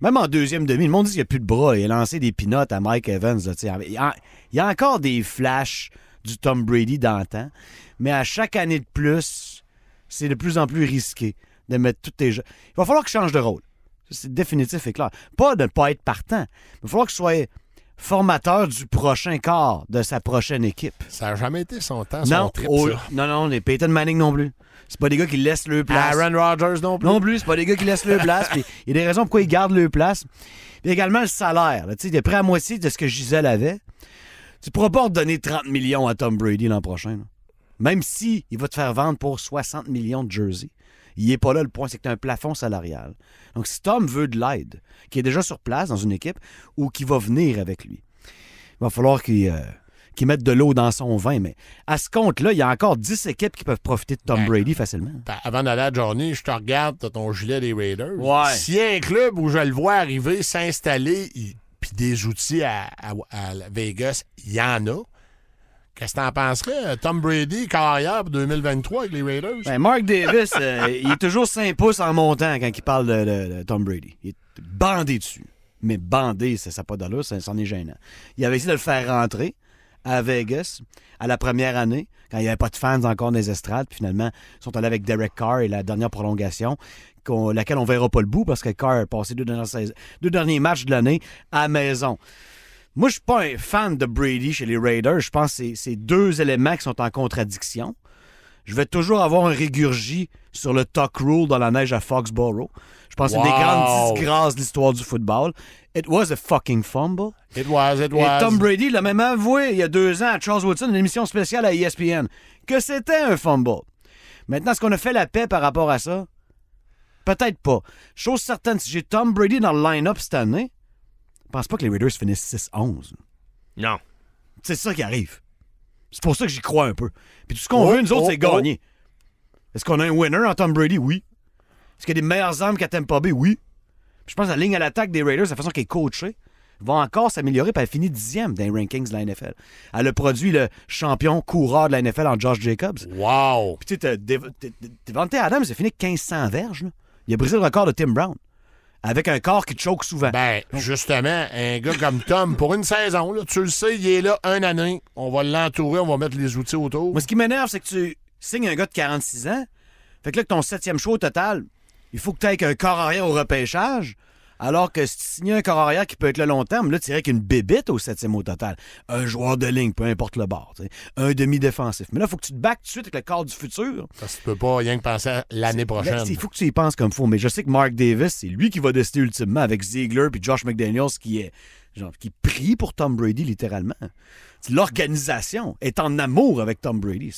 Même en deuxième demi, le monde dit qu'il n'y a plus de bras. Il a lancé des pinottes à Mike Evans. là, tu sais. il, y a, il y a encore des flashs du Tom Brady d'antan, mais à chaque année de plus, c'est de plus en plus risqué de mettre tous tes jeux. Il va falloir qu'il change de rôle. C'est définitif et clair. Pas de ne pas être partant. Il va falloir qu'il soit formateur du prochain quart de sa prochaine équipe. Ça n'a jamais été son temps, son Non, trip, ça. non, non, les Peyton Manning non plus. C'est pas des gars qui laissent leur place. Aaron Rodgers non plus. Non plus, c'est pas des gars qui laissent leur place. Il y a des raisons pourquoi ils gardent leur place. Puis également le salaire. là. Il est prêt à moitié de ce que Gisèle avait. Tu pourras pas redonner 30 millions à Tom Brady l'an prochain. là. Même si il va te faire vendre pour 60 millions de jersey. Il est pas là le point, c'est que tu as un plafond salarial. Donc si Tom veut de l'aide, qui est déjà sur place dans une équipe ou qui va venir avec lui, il va falloir qu'il euh, mette de l'eau dans son vin. Mais à ce compte-là, il y a encore 10 équipes qui peuvent profiter de Tom Ben, Brady facilement. Avant d'aller à la journée, je te regarde, t'as ton gilet des Raiders. Ouais. S'il y a un club où je le vois arriver, s'installer, il- des outils à, Vegas, il y en a. Qu'est-ce que t'en penserais? Tom Brady, carrière pour 2023 avec les Raiders? Ben, Mark Davis, euh, il est toujours 5 pouces en montant quand il parle de Tom Brady. Il est bandé dessus. Mais bandé, ça n'a pas d'allure, ça c'en est gênant. Il avait essayé de le faire rentrer à Vegas à la première année, quand il n'y avait pas de fans encore les estrades. Puis finalement, ils sont allés avec Derek Carr et la dernière prolongation, laquelle on verra pas le bout parce que Carr a passé deux, derniers matchs de l'année à la maison. Moi, je suis pas un fan de Brady chez les Raiders. Je pense que c'est deux éléments qui sont en contradiction. Je vais toujours avoir un régurgie sur le tuck rule dans la neige à Foxborough. Je pense que c'est une des grandes disgrâces de l'histoire du football. It was a fucking fumble. It was, it Et was. Tom Brady l'a même avoué il y a deux ans à Charles Woodson, une émission spéciale à ESPN, que c'était un fumble. Maintenant, est-ce qu'on a fait la paix par rapport à ça? Peut-être pas. Chose certaine, si j'ai Tom Brady dans le line-up cette année, je pense pas que les Raiders finissent 6-11. Non. C'est ça qui arrive. C'est pour ça que j'y crois un peu. Puis tout ce qu'on Oh, veut, nous autres, oh, c'est gagner. Est-ce qu'on a un winner en Tom Brady? Oui. Est-ce qu'il y a des meilleures armes qu'à Tampa Bay? Oui. Puis je pense que la ligne à l'attaque des Raiders, la façon qu'elle est coachée, va encore s'améliorer, puis elle finit dixième dans les rankings de la NFL. Elle a produit le champion coureur de la NFL en Josh Jacobs. Wow! Puis tu sais, Devante Adams, a fini avec 1500 verges. là. Il a brisé le record de Tim Brown. Avec un corps qui te choque souvent. Ben, justement, un gars comme Tom, pour une saison, là, tu le sais, il est là un année. On va l'entourer, on va mettre les outils autour. Moi, ce qui m'énerve, c'est que tu signes un gars de 46 ans. Fait que là, que ton septième choix au total, il faut que tu aies un corps arrière au repêchage. Alors que si tu signes un corps arrière qui peut être là longtemps, là, tu dirais qu'une bébite au septième au total. Un joueur de ligne, peu importe le bord. Un demi-défensif. Mais là, il faut que tu te back tout de suite avec le corps du futur. Parce que tu peux pas rien que penser à l'année prochaine. Il faut que tu y penses comme faut. Mais je sais que Mark Davis, c'est lui qui va décider ultimement avec Ziegler puis Josh McDaniels qui est genre qui prie pour Tom Brady littéralement. L'organisation est en amour avec Tom Brady.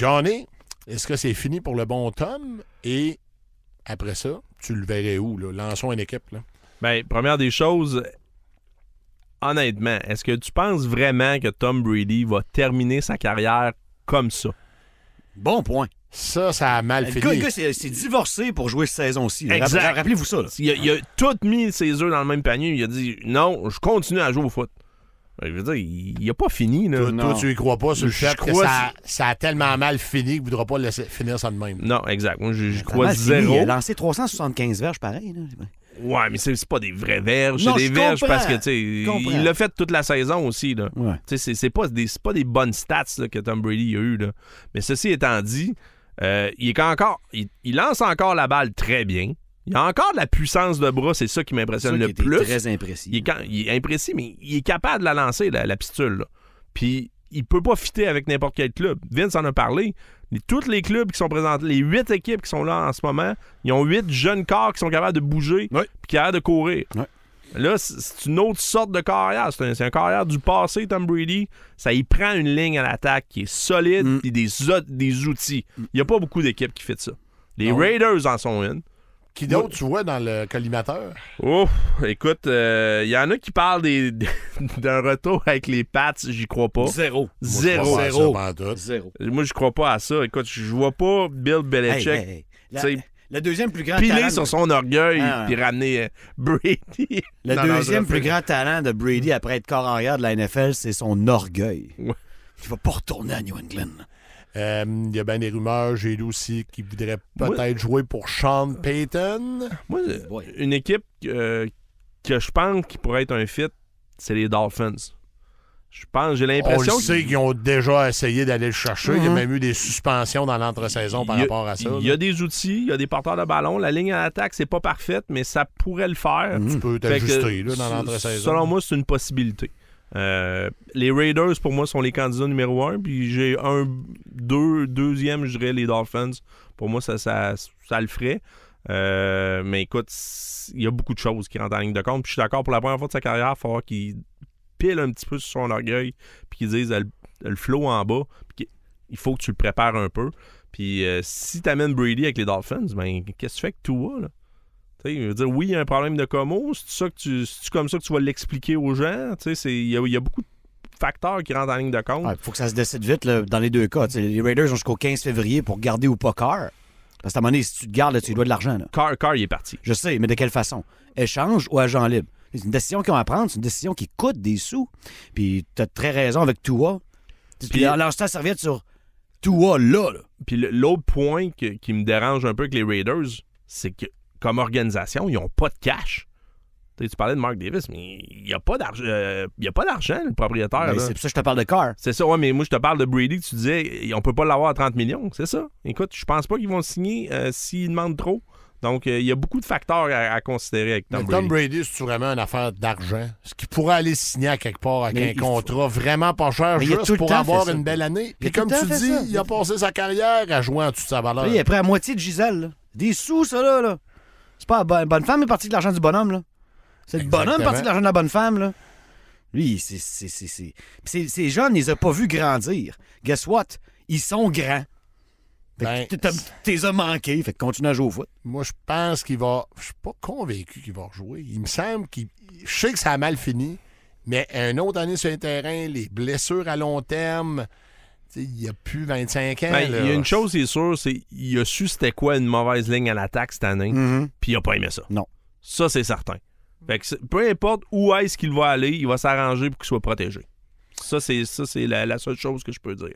Johnny, est-ce que c'est fini pour le bon Tom? Et après ça, tu le verrais où? Là? Lançons une équipe. Là. Ben, première des choses, honnêtement, est-ce que tu penses vraiment que Tom Brady va terminer sa carrière comme ça? Bon point. Ça, ça a mal Le fini. gars, le gars, c'est c'est divorcé pour jouer cette saison-ci. Rappelez-vous ça. là. Il a, il a tout mis ses œufs dans le même panier. Il a dit non, je continue à jouer au foot. Ben, Je veux dire, il n'a pas fini. Là. Toi, toi, tu y crois pas sur le Je fait que crois ça, ça a tellement mal fini qu'il ne voudra pas le laisser finir ça de même. Non, exact. Moi, a crois zéro. Il a lancé 375 verges pareil. là. Ouais, mais c'est c'est pas des vraies verges. C'est des je verges parce que, tu sais, Je il l'a fait toute la saison aussi, là. Ouais. Tu sais, c'est- c'est pas des, c'est pas des bonnes stats là, que Tom Brady a eu, là. Mais ceci étant dit, euh, il, est encore, il, il lance encore la balle très bien. Il a encore de la puissance de bras, c'est ça qui m'impressionne le qui était plus. très imprécis. Il est, quand- il est imprécis, mais il est capable de la lancer, la, la pistule. là. Puis il peut pas fitter avec n'importe quel club. Vince en a parlé. Tous les clubs qui sont présentés, les huit équipes qui sont là en ce moment, ils ont huit jeunes corps qui sont capables de bouger Ouais. puis capables de courir. Là, c'est une autre sorte de carrière. C'est un, carrière du passé, Tom Brady. Ça y prend une ligne à l'attaque qui est solide Mm. et des, des outils. Il n'y a pas beaucoup d'équipes qui fait ça. Les Non. Raiders en sont une. Qui d'autre, tu vois, dans le collimateur? Oh, écoute, il y en a qui parlent des- d'un retour avec les Pats, j'y crois pas. Zéro. Zéro. Moi. Zéro. Moi, je crois pas à ça. Écoute, je vois pas Bill Belichick hey, hey. La- t'sais, le deuxième plus grand piler talent... sur son orgueil Ah. puis ramener euh, Brady. Le deuxième plus grand talent de Brady après être corps arrière de la NFL, c'est son orgueil. Ouais. Il va pas retourner à New England. Euh, Il y a bien des rumeurs, j'ai lu aussi, qui voudraient Moi- peut-être jouer pour Sean Payton. Moi, euh, une équipe euh, que je pense qui pourrait être un fit, c'est les Dolphins. Je pense, j'ai On le l'impression sait qu'ils ont déjà essayé d'aller le chercher. Il y a Mhm. même eu des suspensions dans l'entre-saison par a- rapport à ça. Il y a des outils, il y a des porteurs de ballon. La ligne à l'attaque, c'est pas parfaite, mais ça pourrait le faire. Tu peux t'ajuster là, dans l'entre-saison. Selon moi, c'est une possibilité. Euh, les Raiders, pour moi, sont les candidats numéro un. Puis j'ai un, deux, deuxième, je dirais, les Dolphins. Pour moi, ça, ça, ça le ferait. Euh, mais écoute, il y a beaucoup de choses qui rentrent en ligne de compte. Puis je suis d'accord, pour la première fois de sa carrière, il falloir qu'il pile un petit peu sur son orgueil. Puis qu'il dise le, le flow en bas. Puis il faut que tu le prépares un peu. Puis euh, si tu amènes Brady avec les Dolphins, ben qu'est-ce que tu fais avec toi, là? Tu il veut dire, oui, il y a un problème de commo. C'est ça que tu, c'est comme ça que tu vas l'expliquer aux gens? Tu sais, c'est- il y, y a beaucoup de facteurs qui rentrent en ligne de compte. Il faut que ça se décide vite là, dans les deux cas. T'sais, les Raiders ont jusqu'au 15 février pour garder ou pas Carr. Parce qu'à un moment donné, si tu te gardes, là, tu lui dois de l'argent. Carr, Carr, il est parti. Je sais, mais de quelle façon? Échange ou agent libre? C'est une décision qu'ils ont à prendre, c'est une décision qui coûte des sous. Puis t'as très raison avec Tua. Puis lance ta serviette sur Tua là. là. Puis l'autre point que- qui me dérange un peu avec les Raiders, c'est que comme organisation, ils n'ont pas de cash. Tu parlais de Mark Davis, mais il n'y a pas d'argent, euh, a pas d'argent, le propriétaire. Ben, là. c'est pour ça que je te parle de Carr. C'est ça, ouais, mais moi je te parle de Brady, tu disais, on peut pas l'avoir à 30 millions, c'est ça? Écoute, je pense pas qu'ils vont signer euh, s'ils demandent trop. Donc, euh, il y a beaucoup de facteurs à, à considérer avec Tom Mais Brady. Tom Brady, c'est vraiment une affaire d'argent. Ce qui pourrait aller signer à quelque part avec Mais un faut- contrat vraiment pas cher Mais juste le pour avoir une belle année. Puis comme le tu dis, ça. il a passé sa carrière à jouer en dessous de sa valeur. Là, il est prêt à moitié de Gisèle. là. Des sous, ça, là. là. C'est pas la bonne, bonne femme est partie de l'argent du bonhomme, là. C'est le bonhomme Exactement. parti de l'argent de la bonne femme, là. Lui, c'est. c'est- c'est- c'est- Puis ces- jeunes, ils les a pas vus grandir. Guess what? Ils sont grands. Fait Ben, que t'as- t'es as manqué. Fait que continue à jouer au foot. Moi, je pense qu'il va. Je suis pas convaincu qu'il va rejouer. Il me semble qu'il. Je sais que ça a mal fini, mais un autre année sur le terrain, les blessures à long terme, il a plus 25 ans. Ben, il y a une chose, c'est sûr, c'est qu'il a su c'était quoi une mauvaise ligne à l'attaque cette année, puis il a pas aimé ça. Non. Ça, c'est certain. Fait que peu importe où est-ce qu'il va aller, il va s'arranger pour qu'il soit protégé. Ça, c'est ça, c'est la, la seule chose que je peux dire.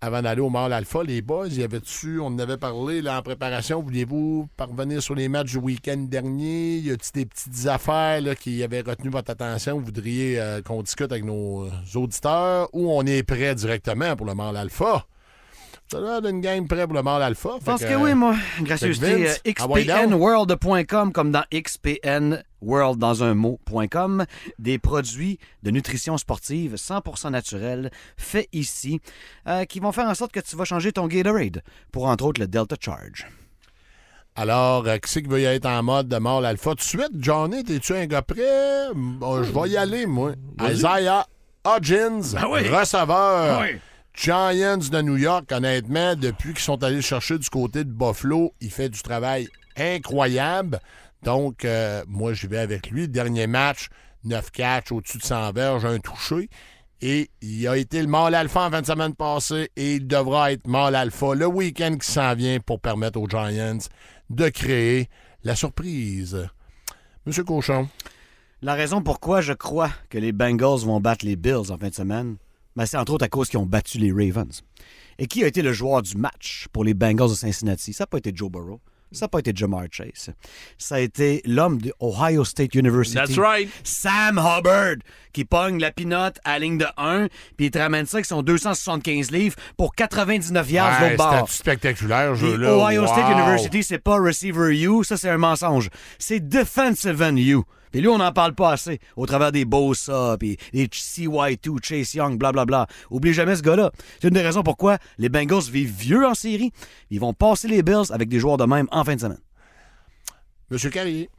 Avant d'aller au Mall Alpha, les boys, y avait-tu, on en avait parlé là, en préparation, vouliez-vous parvenir sur les matchs du week-end dernier? Y a-t-il des petites affaires là, qui avaient retenu votre attention, vous voudriez euh, qu'on discute avec nos euh, auditeurs, ou on est prêt directement pour le Mall Alpha? Ça a l'air d'une game prêt pour le Mall Alpha. Je pense que, que, oui, moi. Gracieuseté. euh, envoie donc. xpnworld.com comme dans xpnworld dans un mot.com. Des produits de nutrition sportive 100% naturels faits ici euh, qui vont faire en sorte que tu vas changer ton Gatorade pour entre autres le Delta Charge. Alors, euh, qui c'est qui veut y être en mode de Mall Alpha? Tout de suite, Johnny, es-tu un gars prêt? Bon, je vais y aller, moi. Isaiah Hodgins, Ah oui. receveur. Ah oui. Giants de New York, honnêtement, depuis qu'ils sont allés chercher du côté de Buffalo, il fait du travail incroyable. Donc, euh, moi, j'y vais avec lui. Dernier match, 9 catchs au-dessus de 100 verges, un touché. Et il a été le mâle alpha en fin de semaine passée et il devra être mâle alpha le week-end qui s'en vient pour permettre aux Giants de créer la surprise. Monsieur Cochon, La raison pourquoi je crois que les Bengals vont battre les Bills en fin de semaine, ben, c'est entre autres à cause qu'ils ont battu les Ravens. Et qui a été le joueur du match pour les Bengals de Cincinnati? Ça n'a pas été Joe Burrow. Ça n'a pas été Jamar Chase. Ça a été l'homme de Ohio State University. That's right. Sam Hubbard, qui pogne la pinotte à la ligne de 1, puis il te ramène ça avec son 275 livres pour 99 yards de Ouais, l'autre bord. spectaculaire, Puis jeu-là. Ohio State. University, c'est pas receiver you, ça c'est un mensonge. C'est defensive end you. Puis lui, on n'en parle pas assez au travers des Bosa, puis les CY2, Chase Young, blablabla. Oublie jamais ce gars-là. C'est une des raisons pourquoi les Bengals vivent vieux en série. Ils vont passer les Bills avec des joueurs de même en fin de semaine. Monsieur Carrier.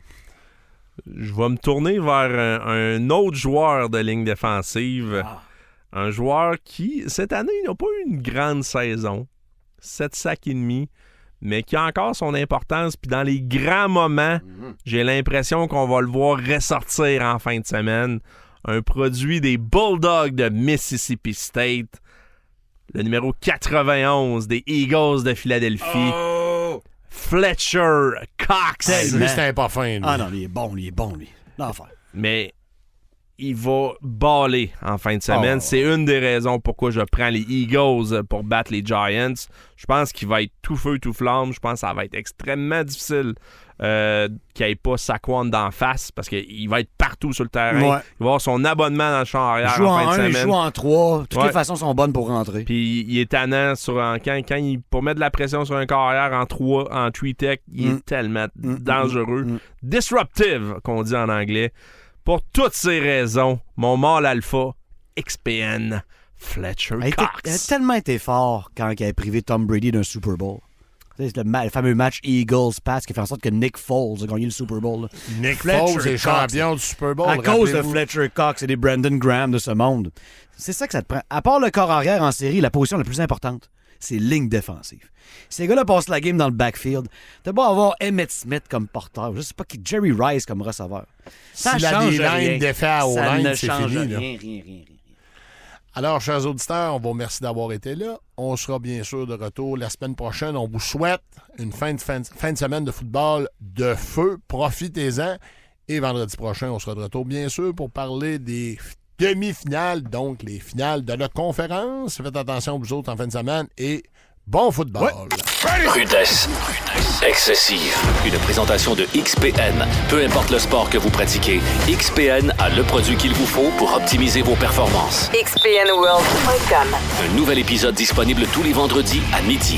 Je vais me tourner vers un, un autre joueur de ligne défensive. Ah. Un joueur qui, cette année, n'a pas eu une grande saison. 7 sacs et demi, mais qui a encore son importance. Puis dans les grands moments, j'ai l'impression qu'on va le voir ressortir en fin de semaine. Un produit des Bulldogs de Mississippi State. Le numéro 91 des Eagles de Philadelphie. Fletcher Cox. Hey, lui, c'était pas fin. lui. Ah non, il est bon, lui, il est bon, lui. L'enfer. mais il va baller en fin de semaine. Oh. C'est une des raisons pourquoi je prends les Eagles pour battre les Giants. Je pense qu'il va être tout feu, tout flamme. Je pense que ça va être extrêmement difficile euh, qu'il n'y ait pas Saquon d'en face parce qu'il va être partout sur le terrain. Ouais. Il va avoir son abonnement dans le champ Il arrière joue en en fin de 1, il joue en 3. Toutes Ouais. les façons sont bonnes pour rentrer. Puis il est tannant sur un, quand, quand il, pour mettre de la pression sur un corps arrière en 3, en 3 tech, il Mm. est tellement Mm, dangereux. mm, mm. Disruptive, qu'on dit en anglais. Pour toutes ces raisons, mon mâle alpha, XPN, Fletcher Cox. il a tellement été fort quand il a privé Tom Brady d'un Super Bowl. C'est le, fameux match Eagles-Pass qui a fait en sorte que Nick Foles a gagné le Super Bowl. là. Nick Fletcher Foles est champion du Super Bowl. à cause de. Fletcher Cox et des Brandon Graham de ce monde. C'est ça que ça te prend. À part le corps arrière en série, la position la plus importante, c'est ligne défensive. Ces gars-là passent la game dans le backfield. T'as beau avoir Emmett Smith comme porteur, je sais pas qui, Jerry Rice comme receveur. Ça Si la change D-line rien. défait à Ça ne c'est change fini, rien, rien, rien, rien. Alors, chers auditeurs, on vous remercie d'avoir été là. On sera bien sûr de retour la semaine prochaine. On vous souhaite une fin de, fin, fin de semaine de football de feu. Profitez-en. Et vendredi prochain, on sera de retour, bien sûr, pour parler des demi-finales, donc les finales de la conférence. Faites attention, vous autres, en fin de semaine. Et bon football. Rudesse. Excessive. Une présentation de XPN. Peu importe le sport que vous pratiquez, XPN a le produit qu'il vous faut pour optimiser vos performances. XPNWorld.com. Un nouvel épisode disponible tous les vendredis à midi.